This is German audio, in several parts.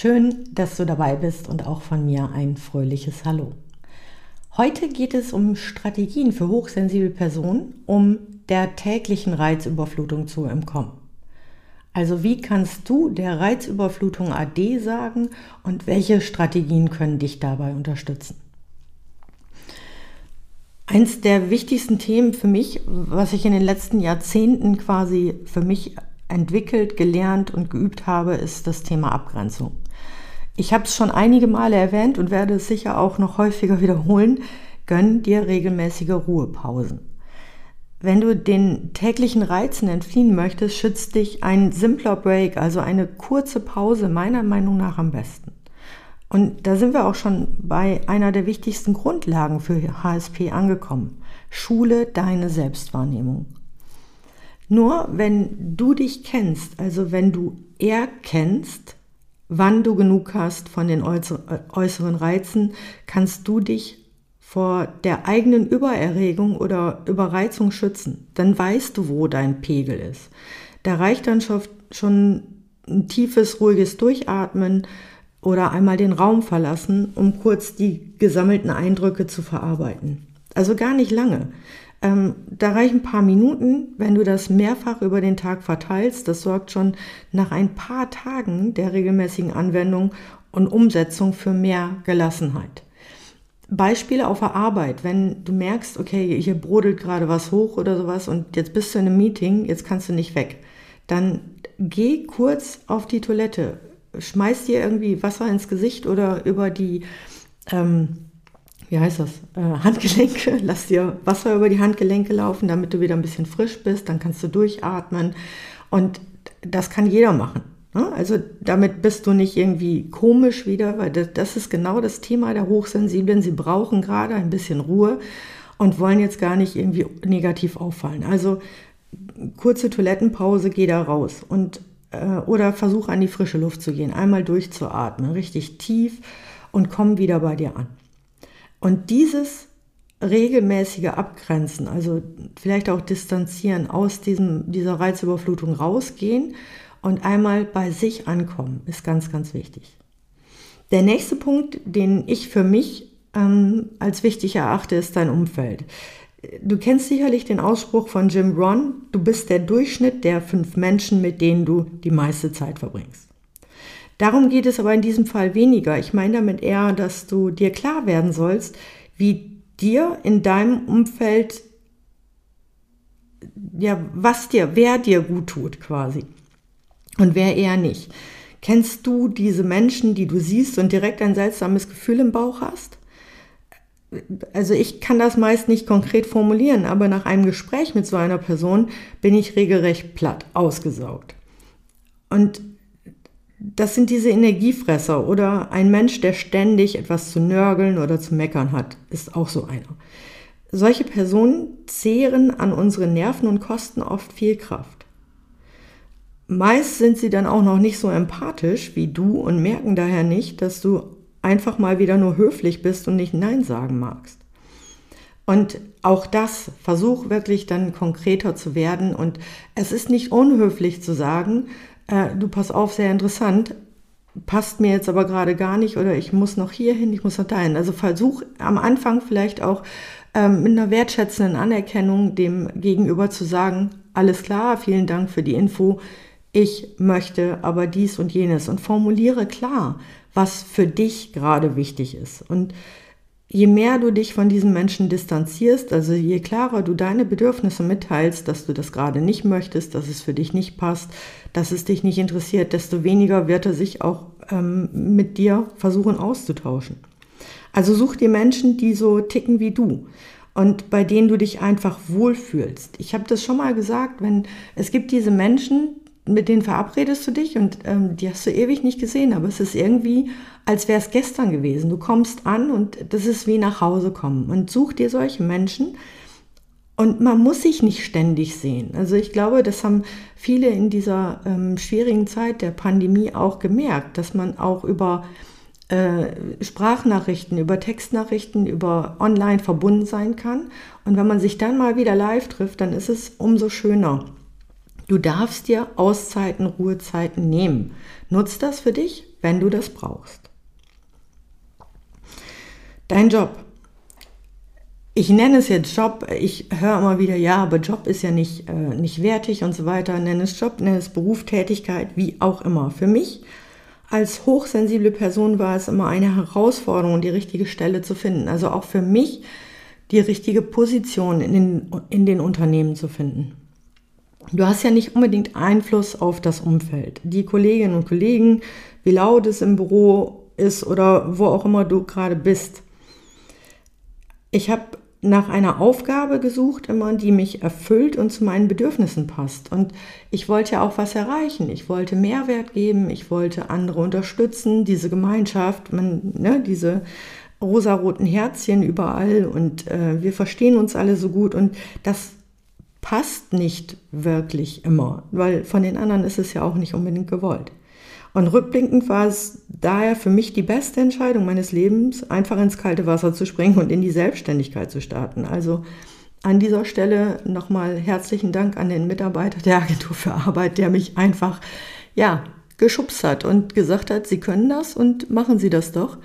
Schön, dass du dabei bist und auch von mir ein fröhliches Hallo. Heute geht es um Strategien für hochsensible Personen, um der täglichen Reizüberflutung zu entkommen. Also wie kannst du der Reizüberflutung AD sagen und welche Strategien können dich dabei unterstützen? Eins der wichtigsten Themen für mich, was ich in den letzten Jahrzehnten quasi für mich entwickelt, gelernt und geübt habe, ist das Thema Abgrenzung. Ich habe es schon einige Male erwähnt und werde es sicher auch noch häufiger wiederholen. Gönn dir regelmäßige Ruhepausen. Wenn du den täglichen Reizen entfliehen möchtest, schützt dich ein simpler Break, also eine kurze Pause, meiner Meinung nach am besten. Und da sind wir auch schon bei einer der wichtigsten Grundlagen für HSP angekommen. Schule deine Selbstwahrnehmung. Nur wenn du dich kennst, also wenn du erkennst, wann du genug hast von den äußeren Reizen, kannst du dich vor der eigenen Übererregung oder Überreizung schützen. Dann weißt du, wo dein Pegel ist. Da reicht dann schon ein tiefes, ruhiges Durchatmen oder einmal den Raum verlassen, um kurz die gesammelten Eindrücke zu verarbeiten. Also gar nicht lange. Ähm, da reichen ein paar Minuten, wenn du das mehrfach über den Tag verteilst. Das sorgt schon nach ein paar Tagen der regelmäßigen Anwendung und Umsetzung für mehr Gelassenheit. Beispiele auf der Arbeit, wenn du merkst, okay, hier brodelt gerade was hoch oder sowas und jetzt bist du in einem Meeting, jetzt kannst du nicht weg, dann geh kurz auf die Toilette, schmeiß dir irgendwie Wasser ins Gesicht oder über die ähm, wie heißt das, äh, Handgelenke, lass dir Wasser über die Handgelenke laufen, damit du wieder ein bisschen frisch bist, dann kannst du durchatmen und das kann jeder machen. Ne? Also damit bist du nicht irgendwie komisch wieder, weil das, das ist genau das Thema der Hochsensiblen. Sie brauchen gerade ein bisschen Ruhe und wollen jetzt gar nicht irgendwie negativ auffallen. Also kurze Toilettenpause, geh da raus und äh, oder versuch an die frische Luft zu gehen, einmal durchzuatmen, richtig tief und komm wieder bei dir an. Und dieses regelmäßige Abgrenzen, also vielleicht auch distanzieren, aus diesem, dieser Reizüberflutung rausgehen und einmal bei sich ankommen, ist ganz, ganz wichtig. Der nächste Punkt, den ich für mich ähm, als wichtig erachte, ist dein Umfeld. Du kennst sicherlich den Ausspruch von Jim Ron, du bist der Durchschnitt der fünf Menschen, mit denen du die meiste Zeit verbringst. Darum geht es aber in diesem Fall weniger. Ich meine damit eher, dass du dir klar werden sollst, wie dir in deinem Umfeld, ja, was dir, wer dir gut tut quasi und wer eher nicht. Kennst du diese Menschen, die du siehst und direkt ein seltsames Gefühl im Bauch hast? Also ich kann das meist nicht konkret formulieren, aber nach einem Gespräch mit so einer Person bin ich regelrecht platt, ausgesaugt. Und das sind diese Energiefresser oder ein Mensch, der ständig etwas zu nörgeln oder zu meckern hat, ist auch so einer. Solche Personen zehren an unsere Nerven und kosten oft viel Kraft. Meist sind sie dann auch noch nicht so empathisch wie du und merken daher nicht, dass du einfach mal wieder nur höflich bist und nicht Nein sagen magst. Und auch das, versuch wirklich dann konkreter zu werden. Und es ist nicht unhöflich zu sagen, äh, du pass auf, sehr interessant, passt mir jetzt aber gerade gar nicht oder ich muss noch hier hin, ich muss noch dahin. Also versuch am Anfang vielleicht auch ähm, mit einer wertschätzenden Anerkennung dem Gegenüber zu sagen, alles klar, vielen Dank für die Info, ich möchte aber dies und jenes und formuliere klar, was für dich gerade wichtig ist. Und je mehr du dich von diesen Menschen distanzierst, also je klarer du deine Bedürfnisse mitteilst, dass du das gerade nicht möchtest, dass es für dich nicht passt, dass es dich nicht interessiert, desto weniger wird er sich auch ähm, mit dir versuchen auszutauschen. Also such dir Menschen, die so ticken wie du und bei denen du dich einfach wohlfühlst. Ich habe das schon mal gesagt, wenn es gibt diese Menschen, mit denen verabredest du dich und ähm, die hast du ewig nicht gesehen, aber es ist irgendwie, als wäre es gestern gewesen. Du kommst an und das ist wie nach Hause kommen. Und such dir solche Menschen. Und man muss sich nicht ständig sehen. Also ich glaube, das haben viele in dieser ähm, schwierigen Zeit der Pandemie auch gemerkt, dass man auch über äh, Sprachnachrichten, über Textnachrichten, über online verbunden sein kann. Und wenn man sich dann mal wieder live trifft, dann ist es umso schöner. Du darfst dir Auszeiten, Ruhezeiten nehmen. Nutz das für dich, wenn du das brauchst. Dein Job. Ich nenne es jetzt Job. Ich höre immer wieder, ja, aber Job ist ja nicht, äh, nicht wertig und so weiter. Nenne es Job, nenne es Beruf, Tätigkeit, wie auch immer. Für mich als hochsensible Person war es immer eine Herausforderung, die richtige Stelle zu finden. Also auch für mich die richtige Position in den, in den Unternehmen zu finden. Du hast ja nicht unbedingt Einfluss auf das Umfeld. Die Kolleginnen und Kollegen, wie laut es im Büro ist oder wo auch immer du gerade bist. Ich habe nach einer Aufgabe gesucht, immer, die mich erfüllt und zu meinen Bedürfnissen passt. Und ich wollte ja auch was erreichen. Ich wollte Mehrwert geben, ich wollte andere unterstützen, diese Gemeinschaft, man, ne, diese rosaroten Herzchen überall und äh, wir verstehen uns alle so gut und das passt nicht wirklich immer, weil von den anderen ist es ja auch nicht unbedingt gewollt. Und rückblickend war es daher für mich die beste Entscheidung meines Lebens, einfach ins kalte Wasser zu springen und in die Selbstständigkeit zu starten. Also an dieser Stelle nochmal herzlichen Dank an den Mitarbeiter der Agentur für Arbeit, der mich einfach, ja, geschubst hat und gesagt hat, Sie können das und machen Sie das doch.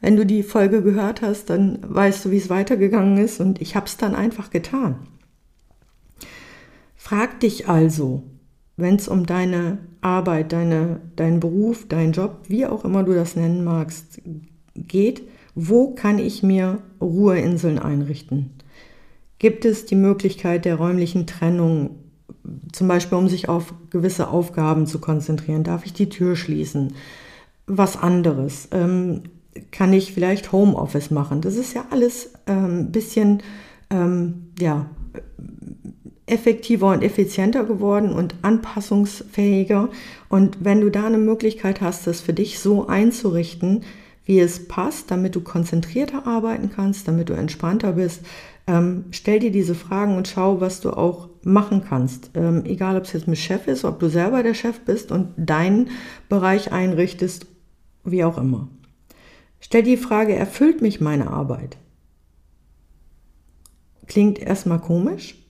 Wenn du die Folge gehört hast, dann weißt du, wie es weitergegangen ist und ich habe es dann einfach getan. Frag dich also, wenn es um deine Arbeit, deine, deinen Beruf, deinen Job, wie auch immer du das nennen magst, geht, wo kann ich mir Ruheinseln einrichten? Gibt es die Möglichkeit der räumlichen Trennung, zum Beispiel um sich auf gewisse Aufgaben zu konzentrieren? Darf ich die Tür schließen? Was anderes? Ähm, kann ich vielleicht Homeoffice machen? Das ist ja alles ein ähm, bisschen, ähm, ja, effektiver und effizienter geworden und anpassungsfähiger. Und wenn du da eine Möglichkeit hast, das für dich so einzurichten, wie es passt, damit du konzentrierter arbeiten kannst, damit du entspannter bist, ähm, stell dir diese Fragen und schau, was du auch machen kannst. Ähm, egal, ob es jetzt mit Chef ist, ob du selber der Chef bist und deinen Bereich einrichtest, wie auch immer. Stell die Frage, erfüllt mich meine Arbeit? Klingt erstmal komisch,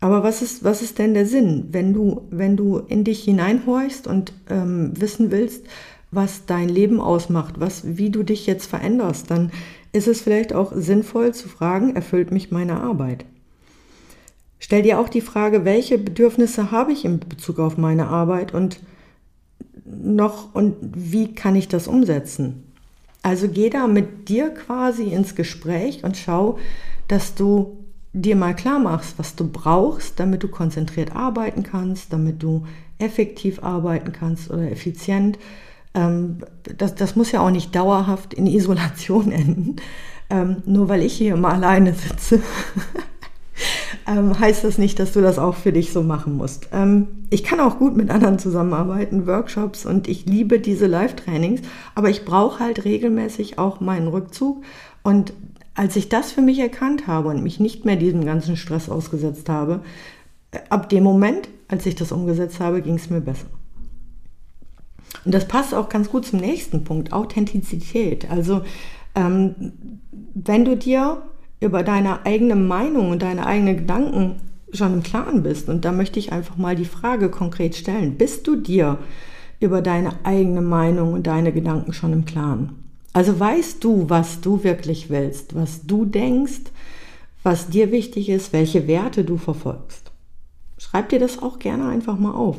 aber was ist, was ist denn der Sinn, wenn du, wenn du in dich hineinhorchst und ähm, wissen willst, was dein Leben ausmacht, was, wie du dich jetzt veränderst, dann ist es vielleicht auch sinnvoll zu fragen, erfüllt mich meine Arbeit? Stell dir auch die Frage, welche Bedürfnisse habe ich in Bezug auf meine Arbeit und noch und wie kann ich das umsetzen? Also geh da mit dir quasi ins Gespräch und schau, dass du dir mal klar machst, was du brauchst, damit du konzentriert arbeiten kannst, damit du effektiv arbeiten kannst oder effizient. Ähm, das, das muss ja auch nicht dauerhaft in Isolation enden. Ähm, nur weil ich hier immer alleine sitze, ähm, heißt das nicht, dass du das auch für dich so machen musst. Ich kann auch gut mit anderen zusammenarbeiten, Workshops und ich liebe diese Live-Trainings, aber ich brauche halt regelmäßig auch meinen Rückzug und als ich das für mich erkannt habe und mich nicht mehr diesem ganzen Stress ausgesetzt habe, äh, ab dem Moment, als ich das umgesetzt habe, ging es mir besser. Und das passt auch ganz gut zum nächsten Punkt, Authentizität. Also ähm, wenn du dir über deine eigene Meinung und deine eigenen Gedanken schon im Klaren bist, und da möchte ich einfach mal die Frage konkret stellen, bist du dir über deine eigene Meinung und deine Gedanken schon im Klaren? Also weißt du, was du wirklich willst, was du denkst, was dir wichtig ist, welche Werte du verfolgst. Schreib dir das auch gerne einfach mal auf.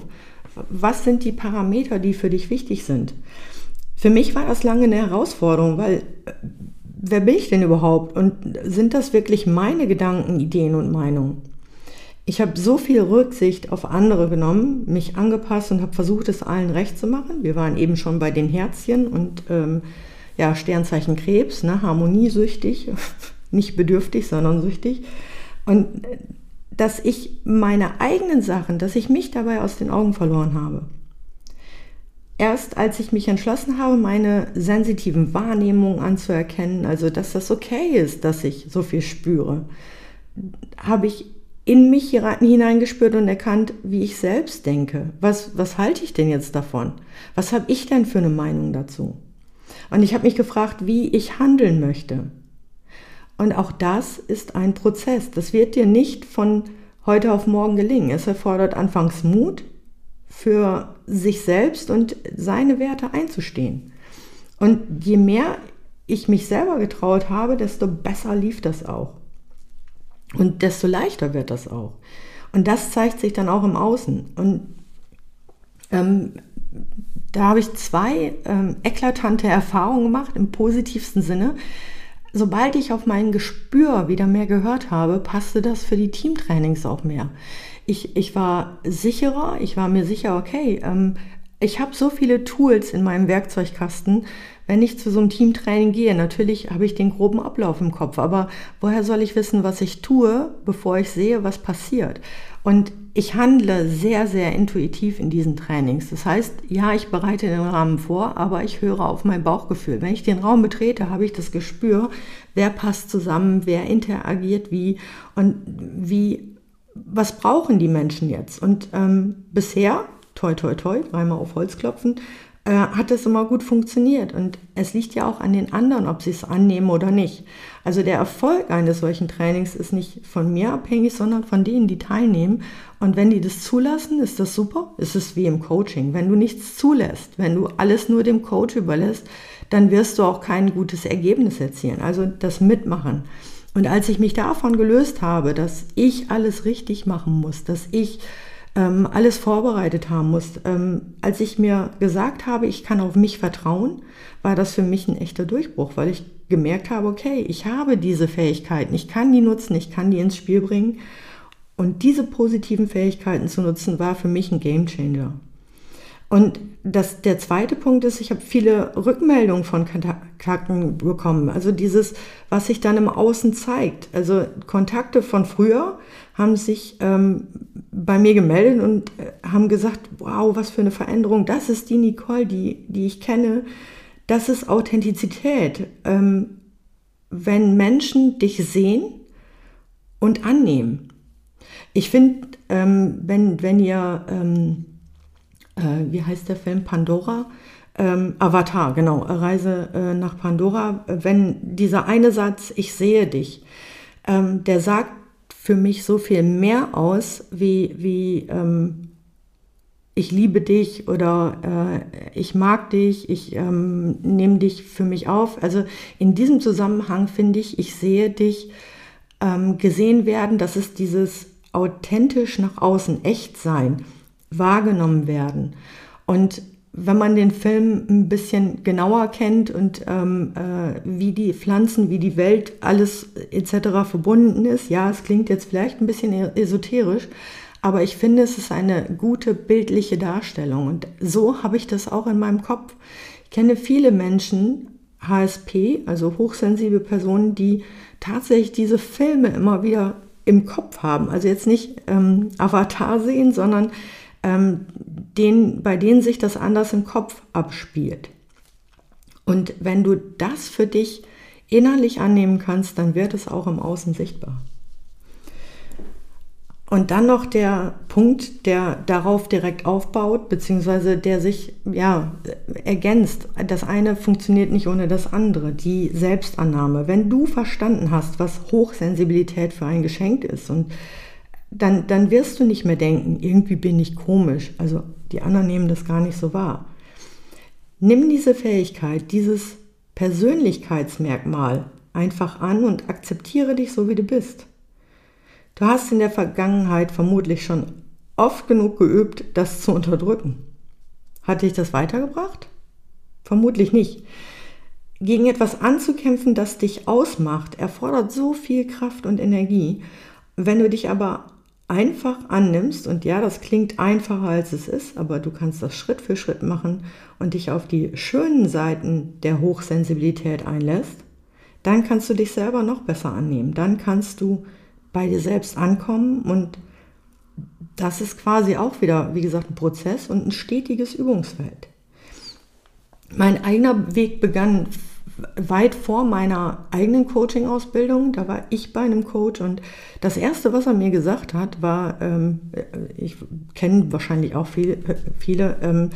Was sind die Parameter, die für dich wichtig sind? Für mich war das lange eine Herausforderung, weil äh, wer bin ich denn überhaupt? Und sind das wirklich meine Gedanken, Ideen und Meinungen? Ich habe so viel Rücksicht auf andere genommen, mich angepasst und habe versucht, es allen recht zu machen. Wir waren eben schon bei den Herzchen und ähm, ja, Sternzeichen Krebs, ne, harmoniesüchtig, nicht bedürftig, sondern süchtig. Und dass ich meine eigenen Sachen, dass ich mich dabei aus den Augen verloren habe. Erst als ich mich entschlossen habe, meine sensitiven Wahrnehmungen anzuerkennen, also dass das okay ist, dass ich so viel spüre, habe ich in mich hineingespürt und erkannt, wie ich selbst denke. Was, was halte ich denn jetzt davon? Was habe ich denn für eine Meinung dazu? Und ich habe mich gefragt, wie ich handeln möchte. Und auch das ist ein Prozess. Das wird dir nicht von heute auf morgen gelingen. Es erfordert anfangs Mut, für sich selbst und seine Werte einzustehen. Und je mehr ich mich selber getraut habe, desto besser lief das auch. Und desto leichter wird das auch. Und das zeigt sich dann auch im Außen. Und ähm, da habe ich zwei ähm, eklatante Erfahrungen gemacht im positivsten Sinne. Sobald ich auf mein Gespür wieder mehr gehört habe, passte das für die Teamtrainings auch mehr. Ich, ich war sicherer, ich war mir sicher, okay, ähm, ich habe so viele Tools in meinem Werkzeugkasten, wenn ich zu so einem Teamtraining gehe, natürlich habe ich den groben Ablauf im Kopf, aber woher soll ich wissen, was ich tue, bevor ich sehe, was passiert? Und ich handle sehr, sehr intuitiv in diesen Trainings. Das heißt, ja, ich bereite den Rahmen vor, aber ich höre auf mein Bauchgefühl. Wenn ich den Raum betrete, habe ich das Gespür, wer passt zusammen, wer interagiert wie und wie, was brauchen die Menschen jetzt? Und ähm, bisher, toi, toi, toi, dreimal auf Holz klopfen, äh, hat das immer gut funktioniert. Und es liegt ja auch an den anderen, ob sie es annehmen oder nicht. Also der Erfolg eines solchen Trainings ist nicht von mir abhängig, sondern von denen, die teilnehmen. Und wenn die das zulassen, ist das super. Es ist wie im Coaching. Wenn du nichts zulässt, wenn du alles nur dem Coach überlässt, dann wirst du auch kein gutes Ergebnis erzielen. Also das Mitmachen. Und als ich mich davon gelöst habe, dass ich alles richtig machen muss, dass ich ähm, alles vorbereitet haben muss. Ähm, als ich mir gesagt habe, ich kann auf mich vertrauen, war das für mich ein echter Durchbruch, weil ich gemerkt habe, okay, ich habe diese Fähigkeiten, ich kann die nutzen, ich kann die ins Spiel bringen. Und diese positiven Fähigkeiten zu nutzen, war für mich ein Gamechanger. Und das, der zweite Punkt ist, ich habe viele Rückmeldungen von Kontakten bekommen. Also dieses, was sich dann im Außen zeigt. Also Kontakte von früher haben sich ähm, bei mir gemeldet und äh, haben gesagt, wow, was für eine Veränderung. Das ist die Nicole, die, die ich kenne. Das ist Authentizität. Ähm, wenn Menschen dich sehen und annehmen. Ich finde, ähm, wenn, wenn ihr ähm, äh, wie heißt der Film? Pandora. Ähm, Avatar, genau, Reise äh, nach Pandora. Wenn dieser eine Satz, ich sehe dich, ähm, der sagt für mich so viel mehr aus, wie, wie ähm, ich liebe dich oder äh, ich mag dich, ich ähm, nehme dich für mich auf. Also in diesem Zusammenhang finde ich, ich sehe dich ähm, gesehen werden, das ist dieses authentisch nach außen, echt sein wahrgenommen werden. Und wenn man den Film ein bisschen genauer kennt und ähm, äh, wie die Pflanzen, wie die Welt, alles etc. verbunden ist, ja, es klingt jetzt vielleicht ein bisschen e-, esoterisch, aber ich finde, es ist eine gute bildliche Darstellung. Und so habe ich das auch in meinem Kopf. Ich kenne viele Menschen, HSP, also hochsensible Personen, die tatsächlich diese Filme immer wieder im Kopf haben. Also jetzt nicht ähm, Avatar sehen, sondern ähm, den, bei denen sich das anders im Kopf abspielt. Und wenn du das für dich innerlich annehmen kannst, dann wird es auch im Außen sichtbar. Und dann noch der Punkt, der darauf direkt aufbaut, beziehungsweise der sich ja ergänzt. Das eine funktioniert nicht ohne das andere, die Selbstannahme. Wenn du verstanden hast, was Hochsensibilität für ein Geschenk ist und dann, dann wirst du nicht mehr denken, irgendwie bin ich komisch. Also die anderen nehmen das gar nicht so wahr. Nimm diese Fähigkeit, dieses Persönlichkeitsmerkmal einfach an und akzeptiere dich so, wie du bist. Du hast in der Vergangenheit vermutlich schon oft genug geübt, das zu unterdrücken. Hat dich das weitergebracht? Vermutlich nicht. Gegen etwas anzukämpfen, das dich ausmacht, erfordert so viel Kraft und Energie. Wenn du dich aber einfach annimmst, und ja, das klingt einfacher als es ist, aber du kannst das Schritt für Schritt machen und dich auf die schönen Seiten der Hochsensibilität einlässt, dann kannst du dich selber noch besser annehmen. Dann kannst du bei dir selbst ankommen und das ist quasi auch wieder, wie gesagt, ein Prozess und ein stetiges Übungsfeld. Mein eigener Weg begann weit vor meiner eigenen Coaching-Ausbildung. Da war ich bei einem Coach und das Erste, was er mir gesagt hat, war, ähm, ich kenne wahrscheinlich auch viele, viele ähm,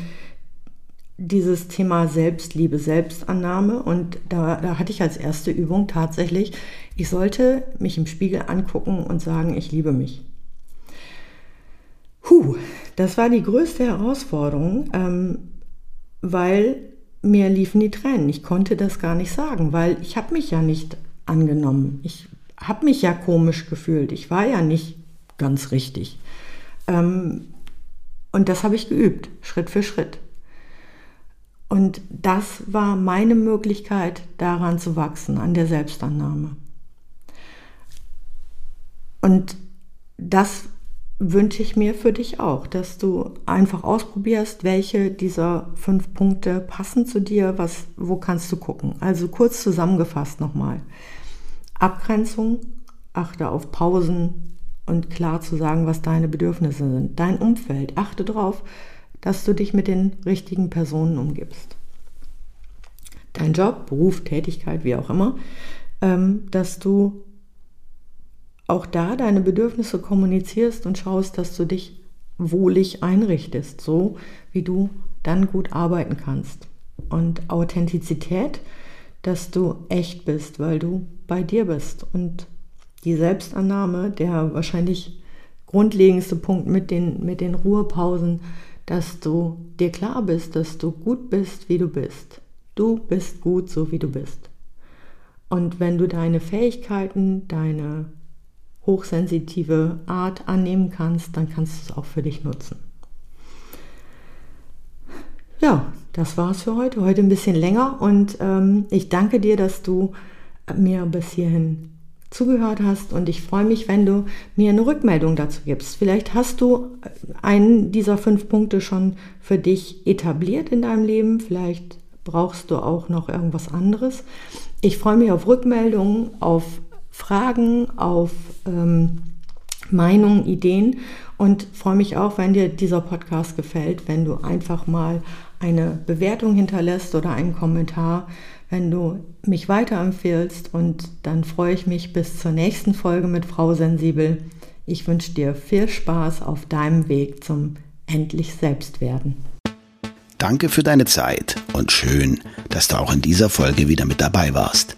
dieses Thema Selbstliebe, Selbstannahme. Und da, da hatte ich als erste Übung tatsächlich, ich sollte mich im Spiegel angucken und sagen, ich liebe mich. Puh, das war die größte Herausforderung, ähm, weil mir liefen die Tränen. Ich konnte das gar nicht sagen, weil ich habe mich ja nicht angenommen. Ich habe mich ja komisch gefühlt. Ich war ja nicht ganz richtig. Ähm, und das habe ich geübt, Schritt für Schritt. Und das war meine Möglichkeit, daran zu wachsen, an der Selbstannahme. Und das wünsche ich mir für dich auch, dass du einfach ausprobierst, welche dieser fünf Punkte passen zu dir, was, wo kannst du gucken. Also kurz zusammengefasst nochmal. Abgrenzung, achte auf Pausen und klar zu sagen, was deine Bedürfnisse sind. Dein Umfeld, achte darauf, dass du dich mit den richtigen Personen umgibst. Dein Job, Beruf, Tätigkeit, wie auch immer, ähm, dass du auch da deine Bedürfnisse kommunizierst und schaust, dass du dich wohlig einrichtest, so wie du dann gut arbeiten kannst. Und Authentizität, dass du echt bist, weil du bei dir bist. Und die Selbstannahme, der wahrscheinlich grundlegendste Punkt mit den, mit den Ruhepausen, dass du dir klar bist, dass du gut bist, wie du bist. Du bist gut, so wie du bist. Und wenn du deine Fähigkeiten, deine hochsensitive Art annehmen kannst, dann kannst du es auch für dich nutzen. Ja, das war's für heute. Heute ein bisschen länger und ähm, ich danke dir, dass du mir bis hierhin zugehört hast und ich freue mich, wenn du mir eine Rückmeldung dazu gibst. Vielleicht hast du einen dieser fünf Punkte schon für dich etabliert in deinem Leben, vielleicht brauchst du auch noch irgendwas anderes. Ich freue mich auf Rückmeldungen, auf Fragen, auf ähm, Meinungen, Ideen und freue mich auch, wenn dir dieser Podcast gefällt, wenn du einfach mal eine Bewertung hinterlässt oder einen Kommentar, wenn du mich weiterempfehlst und dann freue ich mich bis zur nächsten Folge mit Frau Sensibel. Ich wünsche dir viel Spaß auf deinem Weg zum endlich Selbstwerden. Danke für deine Zeit und schön, dass du auch in dieser Folge wieder mit dabei warst.